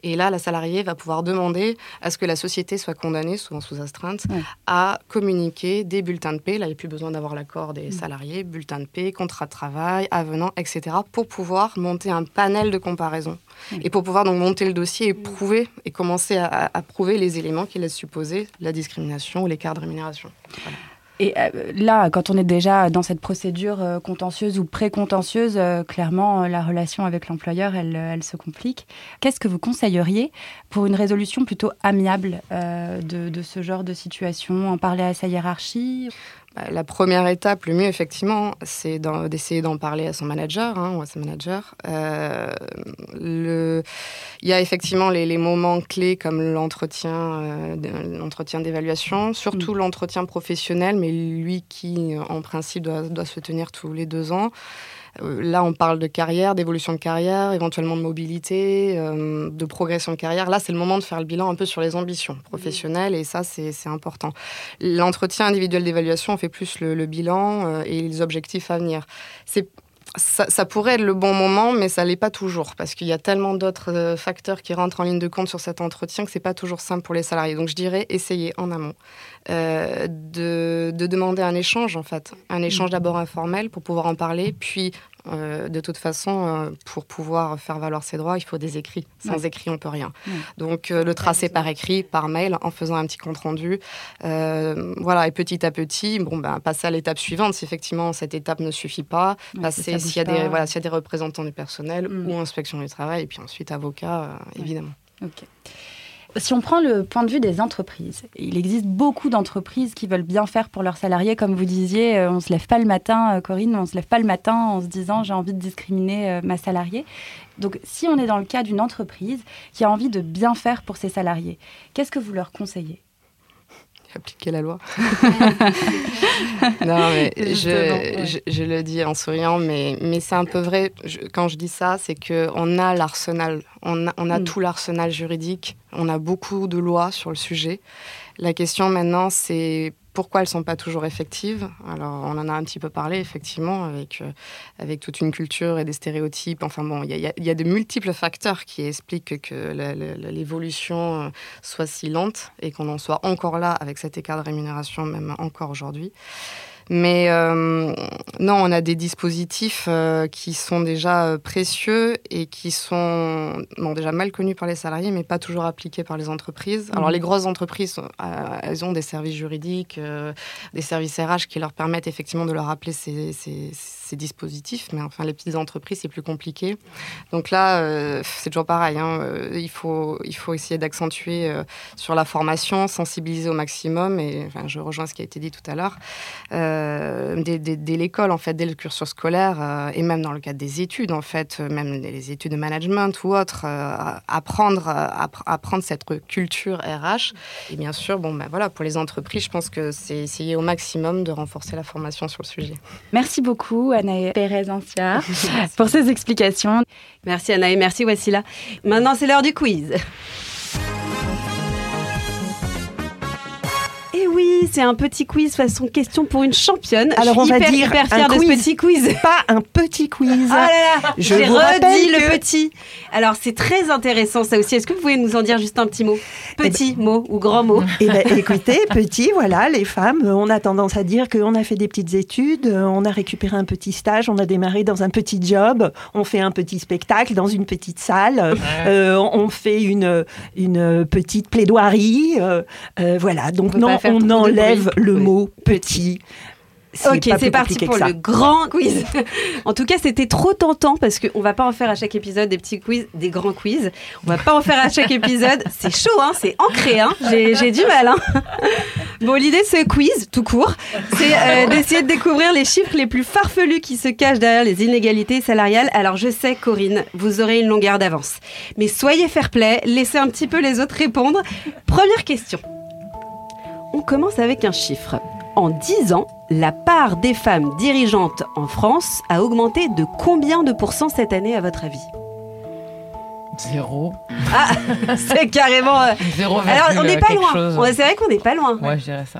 Et là, la salariée va pouvoir demander à ce que la société soit condamnée, souvent sous astreinte, à communiquer des bulletins de paix. Là, il n'y a plus besoin d'avoir l'accord des salariés, bulletins de paix, contrat de travail, avenant, etc., pour pouvoir monter un panel de comparaison. Et pour pouvoir donc monter le dossier et prouver, et commencer à, prouver les éléments qui laissent supposer la discrimination ou l'écart de rémunération. Voilà. Et euh, là, quand on est déjà dans cette procédure euh, contentieuse ou pré-contentieuse, euh, clairement, la relation avec l'employeur, elle, elle se complique. Qu'est-ce que vous conseilleriez pour une résolution plutôt amiable euh, de, de ce genre de situation? En parler à sa hiérarchie? La première étape, le mieux, effectivement, c'est d'essayer d'en parler à son manager hein, ou à sa manager. Euh, le- Il y a effectivement les, les moments clés comme l'entretien euh, l'entretien d'évaluation, surtout l'entretien professionnel, mais lui qui, en principe, doit, doit se tenir tous les deux ans. Euh, Là, on parle de carrière, d'évolution de carrière, éventuellement de mobilité, euh, de progression de carrière. Là, c'est le moment de faire le bilan un peu sur les ambitions professionnelles et ça, c'est important. L'entretien individuel d'évaluation, on fait plus le, bilan euh, et les objectifs à venir. C'est ça, pourrait être le bon moment, mais ça l'est pas toujours, parce qu'il y a tellement d'autres facteurs qui rentrent en ligne de compte sur cet entretien que c'est pas toujours simple pour les salariés. Donc je dirais essayer en amont euh, de, de demander un échange en fait, un échange d'abord informel pour pouvoir en parler, puis euh, de toute façon, euh, pour pouvoir faire valoir ses droits, il faut des écrits. Sans Ouais. écrit, on peut rien. Ouais. Donc le tracer par écrit, par mail, en faisant un petit compte rendu. Voilà, et petit à petit, bon, ben, passer à l'étape suivante. Si effectivement cette étape ne suffit pas, Ouais, passer s'il y, a des, voilà, s'il y a des représentants du personnel ou inspection du travail, et puis ensuite avocat, évidemment. Ok. Si on prend le point de vue des entreprises, il existe beaucoup d'entreprises qui veulent bien faire pour leurs salariés. Comme vous disiez, euh, on se lève pas le matin, euh, Corinne, on se lève pas le matin en se disant j'ai envie de discriminer euh, ma salariée. Donc, si on est dans le cas d'une entreprise qui a envie de bien faire pour ses salariés, qu'est-ce que vous leur conseillez? Appliquer la loi. non, mais je, ouais. je, je le dis en souriant, mais, mais c'est un peu vrai. Je- quand je dis ça, c'est qu'on a l'arsenal, on a, on a Mm. tout l'arsenal juridique, on a beaucoup de lois sur le sujet. La question maintenant, c'est pourquoi elles ne sont pas toujours effectives Alors, on en a un petit peu parlé, effectivement, avec, euh, avec toute une culture et des stéréotypes. Enfin bon, il y y y a de multiples facteurs qui expliquent que l'évolution euh, soit si lente et qu'on en soit encore là avec cet écart de rémunération, même encore aujourd'hui. Mais euh, non, on a des dispositifs euh, qui sont déjà euh, précieux et qui sont déjà mal connus par les salariés, mais pas toujours appliqués par les entreprises. Alors Mhm. les grosses entreprises, elles ont des services juridiques, des services RH qui leur permettent effectivement de leur rappeler ces, ces- ces dispositifs, mais enfin les petites entreprises, c'est plus compliqué. Donc là, euh, c'est toujours pareil. hein, euh, il, faut, il faut essayer d'accentuer euh, sur la formation, sensibiliser au maximum, et enfin, je rejoins ce qui a été dit tout à l'heure dès, l'école, en fait, dès le cursus scolaire, et même dans le cadre des études, en fait, même les études de management ou autres, apprendre, appr- apprendre cette culture RH. Et bien sûr, bon, ben voilà, pour les entreprises, je pense que c'est essayer au maximum de renforcer la formation sur le sujet. Merci beaucoup, Anaë Pérez-Anciard, pour ces explications. Merci Anaë, merci Wassila. Maintenant, c'est l'heure du quiz. Oui, c'est un petit quiz façon question pour une championne. Alors on suis va hyper, dire hyper un fière de quiz. ce petit quiz. Pas un petit quiz. Ah là là, Je j'ai vous redit le petit. Alors c'est très intéressant ça aussi. Est-ce que vous pouvez nous en dire juste un petit mot? Petit mot ou grand mot? Eh ben, écoutez, petit, voilà, les femmes, euh, on a tendance à dire qu'on a fait des petites études, euh, on a récupéré un petit stage, on a démarré dans un petit job, on fait un petit spectacle dans une petite salle, euh, on fait une, une petite plaidoirie, euh, euh, voilà. Donc non, trop on enlève le Oui. mot petit. Ok, c'est parti pour le grand quiz. en tout cas, c'était trop tentant parce qu'on va pas en faire à chaque épisode des petits quiz, des grands quiz. On va pas en faire à chaque épisode. C'est chaud, hein, c'est ancré. Hein. J'ai du mal. Hein. Bon, l'idée de ce quiz, tout court, c'est euh, d'essayer de découvrir les chiffres les plus farfelus qui se cachent derrière les inégalités salariales. Alors, je sais, Corinne, vous aurez une longueur d'avance. Mais soyez fair-play, laissez un petit peu les autres répondre. Première question. On commence avec un chiffre. En 10 ans, la part des femmes dirigeantes en France a augmenté de combien de pourcents cette année à votre avis? Zéro. Ah, c'est carrément. euh, Zéro. Alors, on n'est pas loin. Ouais, c'est vrai qu'on n'est pas loin. Ouais, je dirais ça.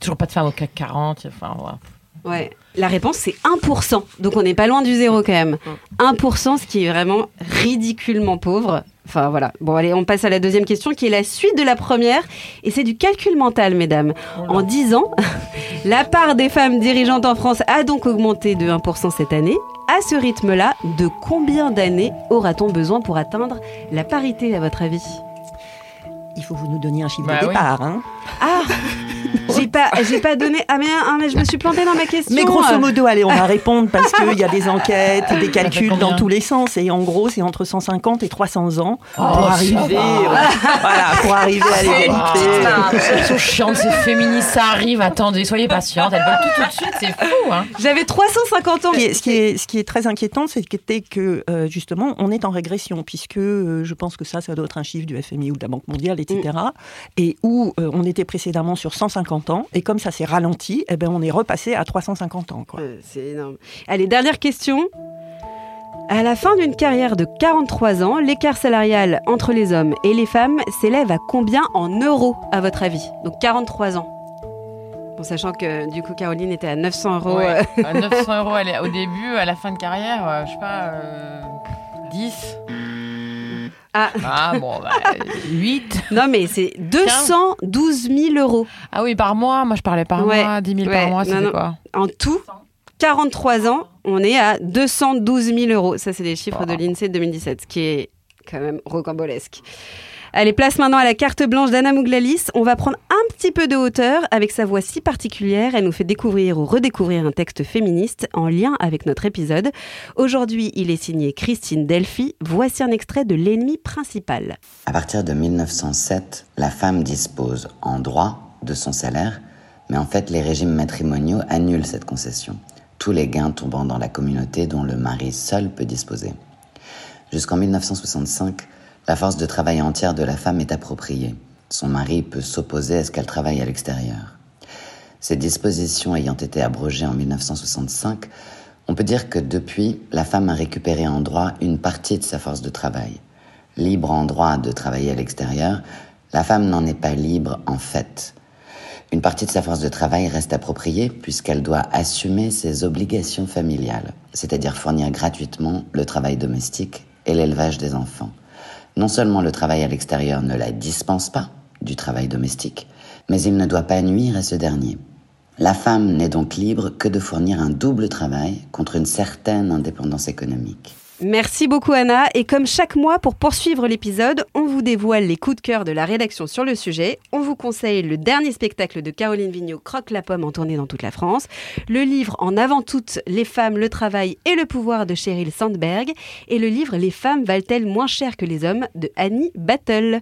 Toujours pas de femmes au CAC 40. Enfin, voilà. Ouais. La réponse, c'est 1%. Donc, on n'est pas loin du zéro quand même. 1%, ce qui est vraiment ridiculement pauvre. Enfin, voilà. Bon, allez, on passe à la deuxième question, qui est la suite de la première. Et c'est du calcul mental, mesdames. En 10 ans, la part des femmes dirigeantes en France a donc augmenté de 1% cette année. À ce rythme-là, de combien d'années aura-t-on besoin pour atteindre la parité, à votre avis? Il faut que vous nous donniez un chiffre Bah de oui. départ. hein. Ah J'ai pas, j'ai pas donné. Ah mais, ah, mais je me suis plantée dans ma question. Mais grosso modo, allez, on va répondre parce qu'il y a des enquêtes, des calculs combien dans tous les sens. Et en gros, c'est entre 150 et 300 ans Oh, pour, arriver, euh, voilà, pour arriver à l'égalité. Elles sont chiantes, c'est féministe, ça arrive. Attendez, soyez patientes. Elles veulent tout tout de suite, c'est fou. Hein. J'avais 350 ans. Ce qui est, ce qui est- ce qui est très inquiétant, c'est que, que euh, justement, on est en régression, puisque euh, je pense que ça, ça doit être un chiffre du FMI ou de la Banque mondiale, etc. Et où euh, on était précédemment sur 150 ans, et comme ça s'est ralenti, eh ben, on est repassé à 350 ans. Quoi. Euh, C'est énorme. Allez, dernière question. À la fin d'une carrière de 43 ans, l'écart salarial entre les hommes et les femmes s'élève à combien en euros, à votre avis? Donc 43 ans. Bon, sachant que du coup, Caroline était à 900 euros. Ouais. euh, À 900 euros elle est- au début, à la fin de carrière, euh, je sais pas, euh, 10. Ah. Ah bon, bah, 8. Non, mais c'est 212 000 euros. Ah oui, par mois. Moi, je parlais par Ouais, mois. 10 000 ouais, par mois, non. quoi? En tout, 43 ans, on est à 212 000 euros. Ça, c'est les chiffres de l'INSEE de 2017, ce qui est quand même rocambolesque. Allez, place maintenant à la carte blanche d'Anna Mouglalis. On va prendre un petit peu de hauteur avec sa voix si particulière. Elle nous fait découvrir ou redécouvrir un texte féministe en lien avec notre épisode. Aujourd'hui, il est signé Christine Delphi. Voici un extrait de L'ennemi principal. À partir de 1907, la femme dispose en droit de son salaire, mais en fait les régimes matrimoniaux annulent cette concession, tous les gains tombant dans la communauté dont le mari seul peut disposer. Jusqu'en 1965, la force de travail entière de la femme est appropriée. Son mari peut s'opposer à ce qu'elle travaille à l'extérieur. Ces dispositions ayant été abrogées en 1965, on peut dire que depuis, la femme a récupéré en droit une partie de sa force de travail. Libre en droit de travailler à l'extérieur, la femme n'en est pas libre en fait. Une partie de sa force de travail reste appropriée puisqu'elle doit assumer ses obligations familiales, c'est-à-dire fournir gratuitement le travail domestique et l'élevage des enfants. Non seulement le travail à l'extérieur ne la dispense pas du travail domestique, mais il ne doit pas nuire à ce dernier. La femme n'est donc libre que de fournir un double travail contre une certaine indépendance économique. Merci beaucoup Anna. Et comme chaque mois, pour poursuivre l'épisode, on vous dévoile les coups de cœur de la rédaction sur le sujet. On vous conseille le dernier spectacle de Caroline Vigneault, Croque la pomme, en tournée dans toute la France. Le livre En avant toutes, Les femmes, le travail et le pouvoir de Sheryl Sandberg. Et le livre Les femmes valent-elles moins cher que les hommes de Annie Battle.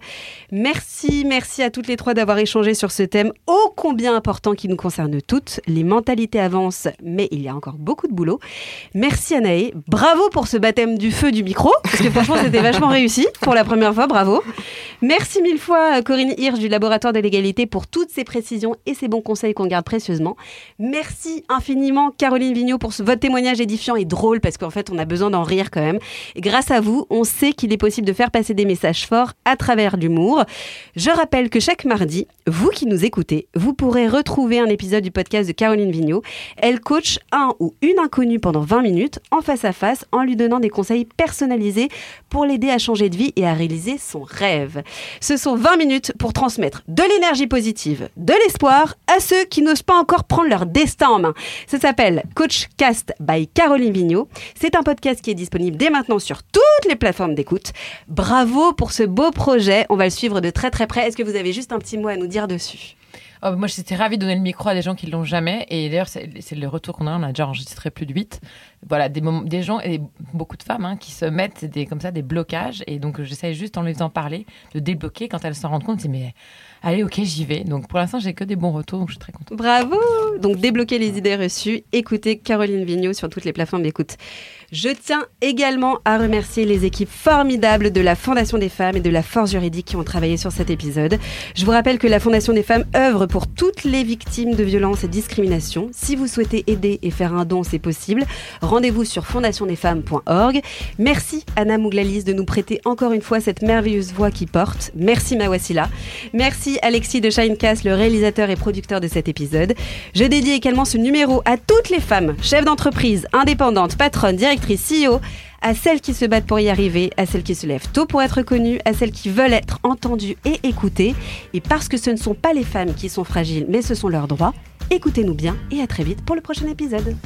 Merci, merci à toutes les trois d'avoir échangé sur ce thème ô combien important qui nous concerne toutes. Les mentalités avancent, mais il y a encore beaucoup de boulot. Merci Anaë. Bravo pour ce baptême du feu du micro, parce que franchement c'était vachement réussi pour la première fois, bravo. Merci mille fois à Corinne Hirsch du laboratoire de l'égalité pour toutes ces précisions et ces bons conseils qu'on garde précieusement. Merci infiniment Caroline Vigneault pour ce, votre témoignage édifiant et drôle, parce qu'en fait on a besoin d'en rire quand même. Et grâce à vous, on sait qu'il est possible de faire passer des messages forts à travers l'humour. Je rappelle que chaque mardi, vous qui nous écoutez, vous pourrez retrouver un épisode du podcast de Caroline Vigneault. Elle coach un ou une inconnue pendant 20 minutes en face à face en lui donnant des conseils personnalisés pour l'aider à changer de vie et à réaliser son rêve. Ce sont 20 minutes pour transmettre de l'énergie positive, de l'espoir à ceux qui n'osent pas encore prendre leur destin en main. Ça s'appelle Coach Cast by Caroline Vigneault. C'est un podcast qui est disponible dès maintenant sur toutes les plateformes d'écoute. Bravo pour ce beau projet. On va le suivre de très très près. Est-ce que vous avez juste un petit mot à nous dire dessus? Oh, moi, j'étais ravie de donner le micro à des gens qui l'ont jamais. Et d'ailleurs, c'est le retour qu'on a. On a déjà enregistré plus de 8. Voilà, des, gens et beaucoup de femmes hein, qui se mettent des, comme ça des blocages. Et donc, j'essaie juste en les faisant parler de débloquer quand elles s'en rendent compte. Mais allez, ok, j'y vais. Donc, pour l'instant, j'ai que des bons retours. Donc, je suis très contente. Bravo Donc débloquer les idées reçues, écoutez Caroline Vigneault sur toutes les plateformes d'écoute. Je tiens également à remercier les équipes formidables de la Fondation des femmes et de la Force juridique qui ont travaillé sur cet épisode. Je vous rappelle que la Fondation des femmes œuvre pour toutes les victimes de violences et discriminations. Si vous souhaitez aider et faire un don, c'est possible. Rendez-vous sur fondationdesfemmes.org. Merci Anna Mouglalis de nous prêter encore une fois cette merveilleuse voix qui porte. Merci Mawassila. Merci Alexis de Shinecast, le réalisateur et producteur de cet épisode. Je dédie également ce numéro à toutes les femmes, chefs d'entreprise, indépendantes, patronnes, CEO, à celles qui se battent pour y arriver, à celles qui se lèvent tôt pour être connues, à celles qui veulent être entendues et écoutées. Et parce que ce ne sont pas les femmes qui sont fragiles, mais ce sont leurs droits, écoutez-nous bien et à très vite pour le prochain épisode.